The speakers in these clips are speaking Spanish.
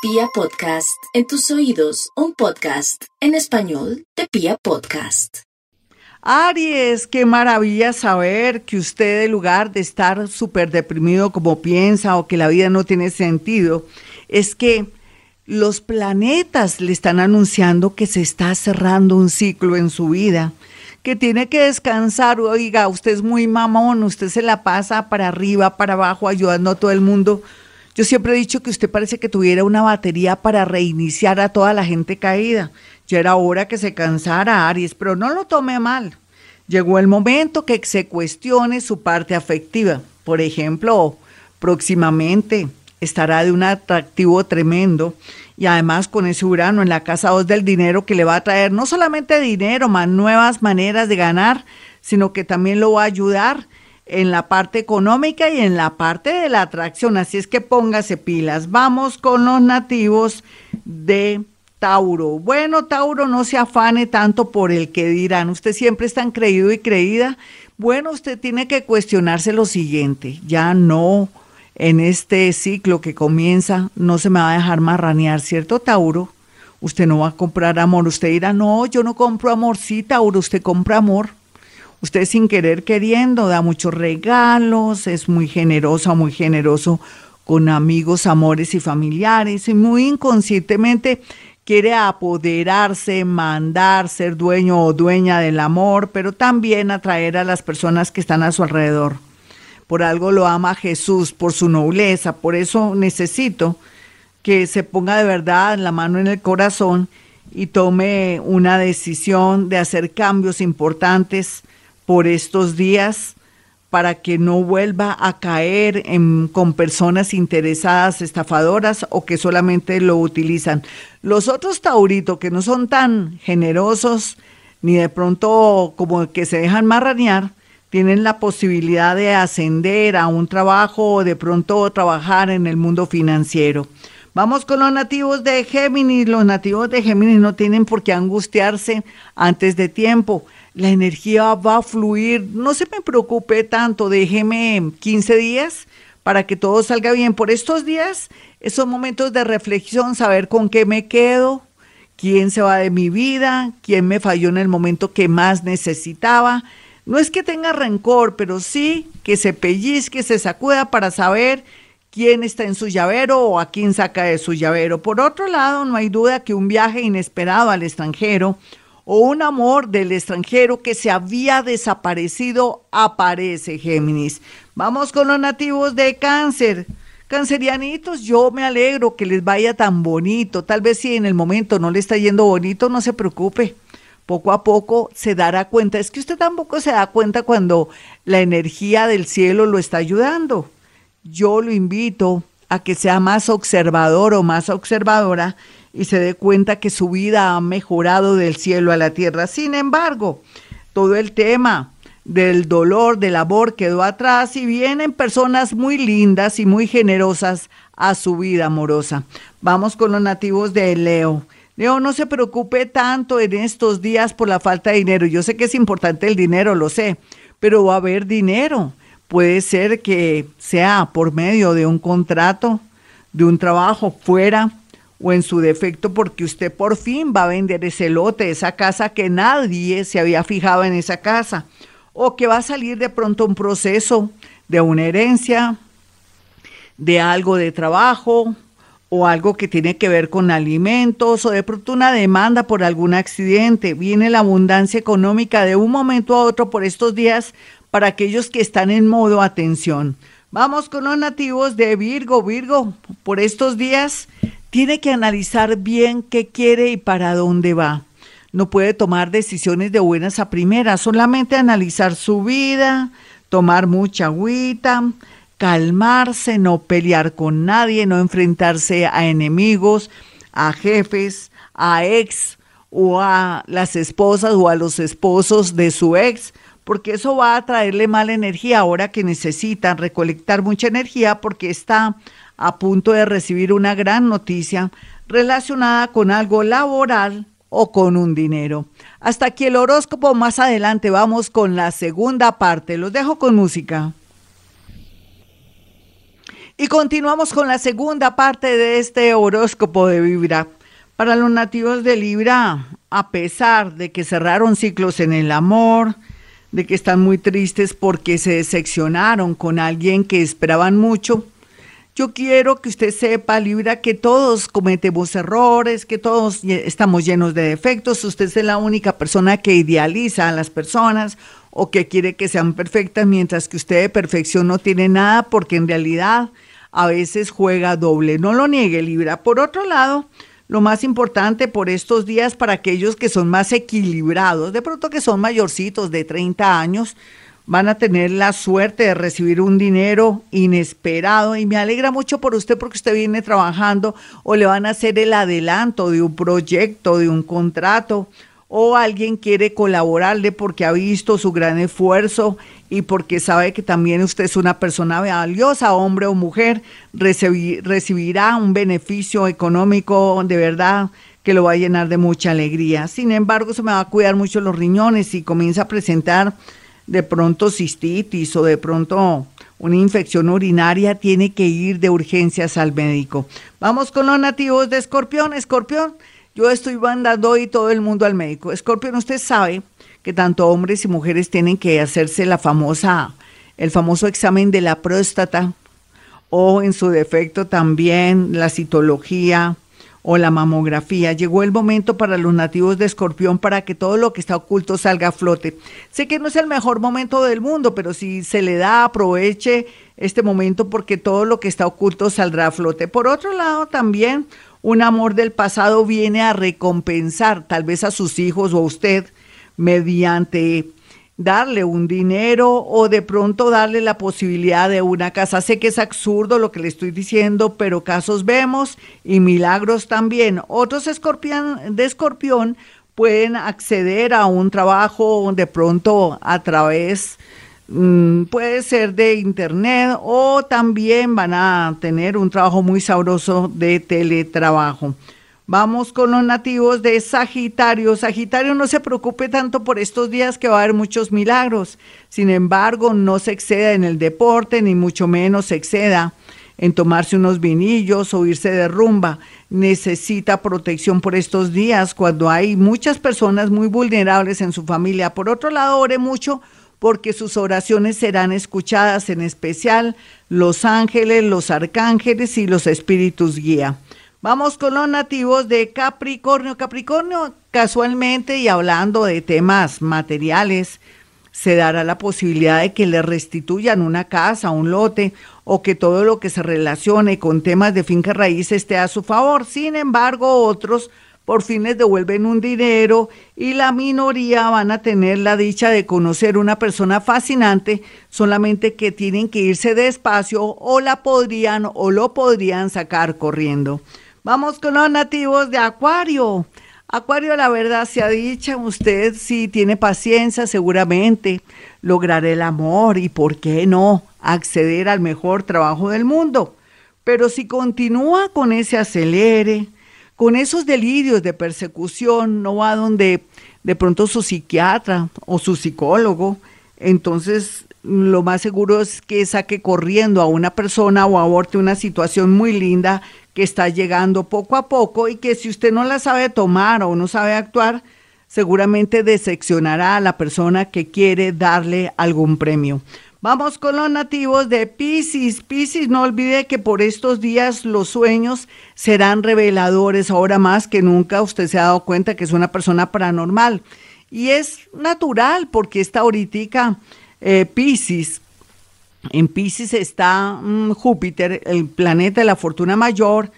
Pia Podcast, en tus oídos, un podcast en español de Pia Podcast. Aries, qué maravilla saber que usted en lugar de estar súper deprimido como piensa o que la vida no tiene sentido, es que los planetas le están anunciando que se está cerrando un ciclo en su vida, que tiene que descansar. Oiga, usted es muy mamón, usted se la pasa para arriba, para abajo, ayudando a todo el mundo yo siempre he dicho que usted parece que tuviera una batería para reiniciar a toda la gente caída. Ya era hora que se cansara Aries, pero no lo tome mal. Llegó el momento que se cuestione su parte afectiva. Por ejemplo, próximamente estará de un atractivo tremendo y además con ese Urano en la casa 2 del dinero que le va a traer no solamente dinero, más nuevas maneras de ganar, sino que también lo va a ayudar en la parte económica y en la parte de la atracción. Así es que póngase pilas. Vamos con los nativos de Tauro. Bueno, Tauro, no se afane tanto por el que dirán. Usted siempre es tan creído y creída. Bueno, usted tiene que cuestionarse lo siguiente. Ya no, en este ciclo que comienza, no se me va a dejar marranear, ¿cierto, Tauro? Usted no va a comprar amor. Usted dirá, no, yo no compro amor. Sí, Tauro, usted compra amor Usted sin querer queriendo da muchos regalos, es muy generosa, muy generoso con amigos, amores y familiares y muy inconscientemente quiere apoderarse, mandar, ser dueño o dueña del amor, pero también atraer a las personas que están a su alrededor. Por algo lo ama Jesús, por su nobleza, por eso necesito que se ponga de verdad la mano en el corazón y tome una decisión de hacer cambios importantes por estos días para que no vuelva a caer con personas interesadas, estafadoras o que solamente lo utilizan. Los otros tauritos que no son tan generosos ni de pronto como que se dejan marranear, tienen la posibilidad de ascender a un trabajo o de pronto trabajar en el mundo financiero. Vamos con los nativos de Géminis. Los nativos de Géminis no tienen por qué angustiarse antes de tiempo la energía va a fluir, no se me preocupe tanto, déjeme 15 días para que todo salga bien. Por estos días, esos momentos de reflexión, saber con qué me quedo, quién se va de mi vida, quién me falló en el momento que más necesitaba. No es que tenga rencor, pero sí que se pellizque, se sacuda para saber quién está en su llavero o a quién saca de su llavero. Por otro lado, no hay duda que un viaje inesperado al extranjero o un amor del extranjero que se había desaparecido aparece, Géminis. Vamos con los nativos de cáncer. Cancerianitos, yo me alegro que les vaya tan bonito. Tal vez si en el momento no le está yendo bonito, no se preocupe. Poco a poco se dará cuenta. Es que usted tampoco se da cuenta cuando la energía del cielo lo está ayudando. Yo lo invito a que sea más observador o más observadora y se dé cuenta que su vida ha mejorado del cielo a la tierra. Sin embargo, todo el tema del dolor, del amor quedó atrás y vienen personas muy lindas y muy generosas a su vida amorosa. Vamos con los nativos de Leo. Leo, no se preocupe tanto en estos días por la falta de dinero. Yo sé que es importante el dinero, lo sé, pero va a haber dinero. Puede ser que sea por medio de un contrato, de un trabajo fuera o en su defecto porque usted por fin va a vender ese lote, esa casa que nadie se había fijado en esa casa, o que va a salir de pronto un proceso de una herencia, de algo de trabajo o algo que tiene que ver con alimentos o de pronto una demanda por algún accidente. Viene la abundancia económica de un momento a otro por estos días para aquellos que están en modo atención. Vamos con los nativos de Virgo. Virgo, por estos días tiene que analizar bien qué quiere y para dónde va. No puede tomar decisiones de buenas a primeras, solamente analizar su vida, tomar mucha agüita, calmarse, no pelear con nadie, no enfrentarse a enemigos, a jefes, a ex o a las esposas o a los esposos de su ex, porque eso va a traerle mala energía ahora que necesitan recolectar mucha energía porque está a punto de recibir una gran noticia relacionada con algo laboral o con un dinero. Hasta aquí el horóscopo, más adelante vamos con la segunda parte. Los dejo con música. Y continuamos con la segunda parte de este horóscopo de Vibra. Para los nativos de Libra, a pesar de que cerraron ciclos en el amor, de que están muy tristes porque se decepcionaron con alguien que esperaban mucho, yo quiero que usted sepa, Libra, que todos cometemos errores, que todos estamos llenos de defectos. Usted es la única persona que idealiza a las personas o que quiere que sean perfectas, mientras que usted de perfección no tiene nada, porque en realidad a veces juega doble. No lo niegue, Libra. Por otro lado, lo más importante por estos días para aquellos que son más equilibrados, de pronto que son mayorcitos de 30 años, van a tener la suerte de recibir un dinero inesperado y me alegra mucho por usted porque usted viene trabajando o le van a hacer el adelanto de un proyecto, de un contrato o alguien quiere colaborarle porque ha visto su gran esfuerzo y porque sabe que también usted es una persona valiosa, hombre o mujer, recibirá un beneficio económico de verdad que lo va a llenar de mucha alegría. Sin embargo, se me va a cuidar mucho los riñones y comienza a presentar de pronto cistitis o de pronto una infección urinaria, tiene que ir de urgencias al médico. Vamos con los nativos de Escorpión. Escorpión, yo estoy mandando hoy todo el mundo al médico. Escorpión, usted sabe que tanto hombres y mujeres tienen que hacerse la famosa, el famoso examen de la próstata o en su defecto también la citología o la mamografía. Llegó el momento para los nativos de Escorpión para que todo lo que está oculto salga a flote. Sé que no es el mejor momento del mundo, pero si se le da, aproveche este momento porque todo lo que está oculto saldrá a flote. Por otro lado, también un amor del pasado viene a recompensar tal vez a sus hijos o a usted mediante darle un dinero o de pronto darle la posibilidad de una casa. Sé que es absurdo lo que le estoy diciendo, pero casos vemos y milagros también. Otros escorpión, de escorpión pueden acceder a un trabajo de pronto a través Mm, puede ser de internet o también van a tener un trabajo muy sabroso de teletrabajo. Vamos con los nativos de Sagitario. Sagitario, no se preocupe tanto por estos días que va a haber muchos milagros. Sin embargo, no se exceda en el deporte, ni mucho menos se exceda en tomarse unos vinillos o irse de rumba. Necesita protección por estos días cuando hay muchas personas muy vulnerables en su familia. Por otro lado, ore mucho porque sus oraciones serán escuchadas, en especial los ángeles, los arcángeles y los espíritus guía. Vamos con los nativos de Capricornio. Capricornio, casualmente y hablando de temas materiales, se dará la posibilidad de que le restituyan una casa, un lote o que todo lo que se relacione con temas de finca raíz esté a su favor. Sin embargo, otros por fin les devuelven un dinero y la minoría van a tener la dicha de conocer una persona fascinante, solamente que tienen que irse despacio o la podrían o lo podrían sacar corriendo. Vamos con los nativos de Acuario. Acuario, la verdad se ha dicho, usted si tiene paciencia seguramente logrará el amor y por qué no acceder al mejor trabajo del mundo. Pero si continúa con ese acelere, con esos delirios de persecución, no va donde de pronto su psiquiatra o su psicólogo, entonces lo más seguro es que saque corriendo a una persona o aborte una situación muy linda que está llegando poco a poco y que si usted no la sabe tomar o no sabe actuar, seguramente decepcionará a la persona que quiere darle algún premio. Vamos con los nativos de Pisces. Pisces, no olvide que por estos días los sueños serán reveladores. Ahora más que nunca usted se ha dado cuenta que es una persona paranormal. Y es natural porque está ahorita eh, Pisces. En Pisces está mm, Júpiter, el planeta de la fortuna mayor,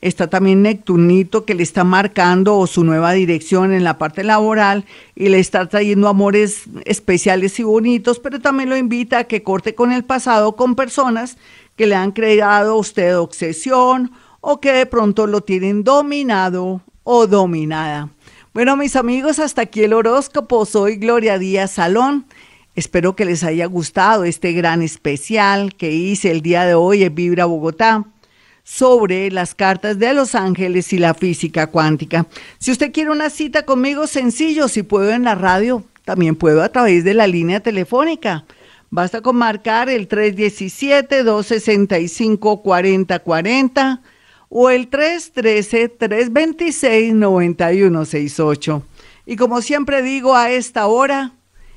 está también Neptunito que le está marcando su nueva dirección en la parte laboral y le está trayendo amores especiales y bonitos, pero también lo invita a que corte con el pasado con personas que le han creado a usted obsesión o que de pronto lo tienen dominado o dominada. Bueno, mis amigos, hasta aquí el horóscopo. Soy Gloria Díaz Salón. Espero que les haya gustado este gran especial que hice el día de hoy en Vibra Bogotá sobre las cartas de los ángeles y la física cuántica. Si usted quiere una cita conmigo, sencillo, si puedo en la radio, también puedo a través de la línea telefónica. Basta con marcar el 317-265-4040 o el 313-326-9168. Y como siempre digo a esta hora,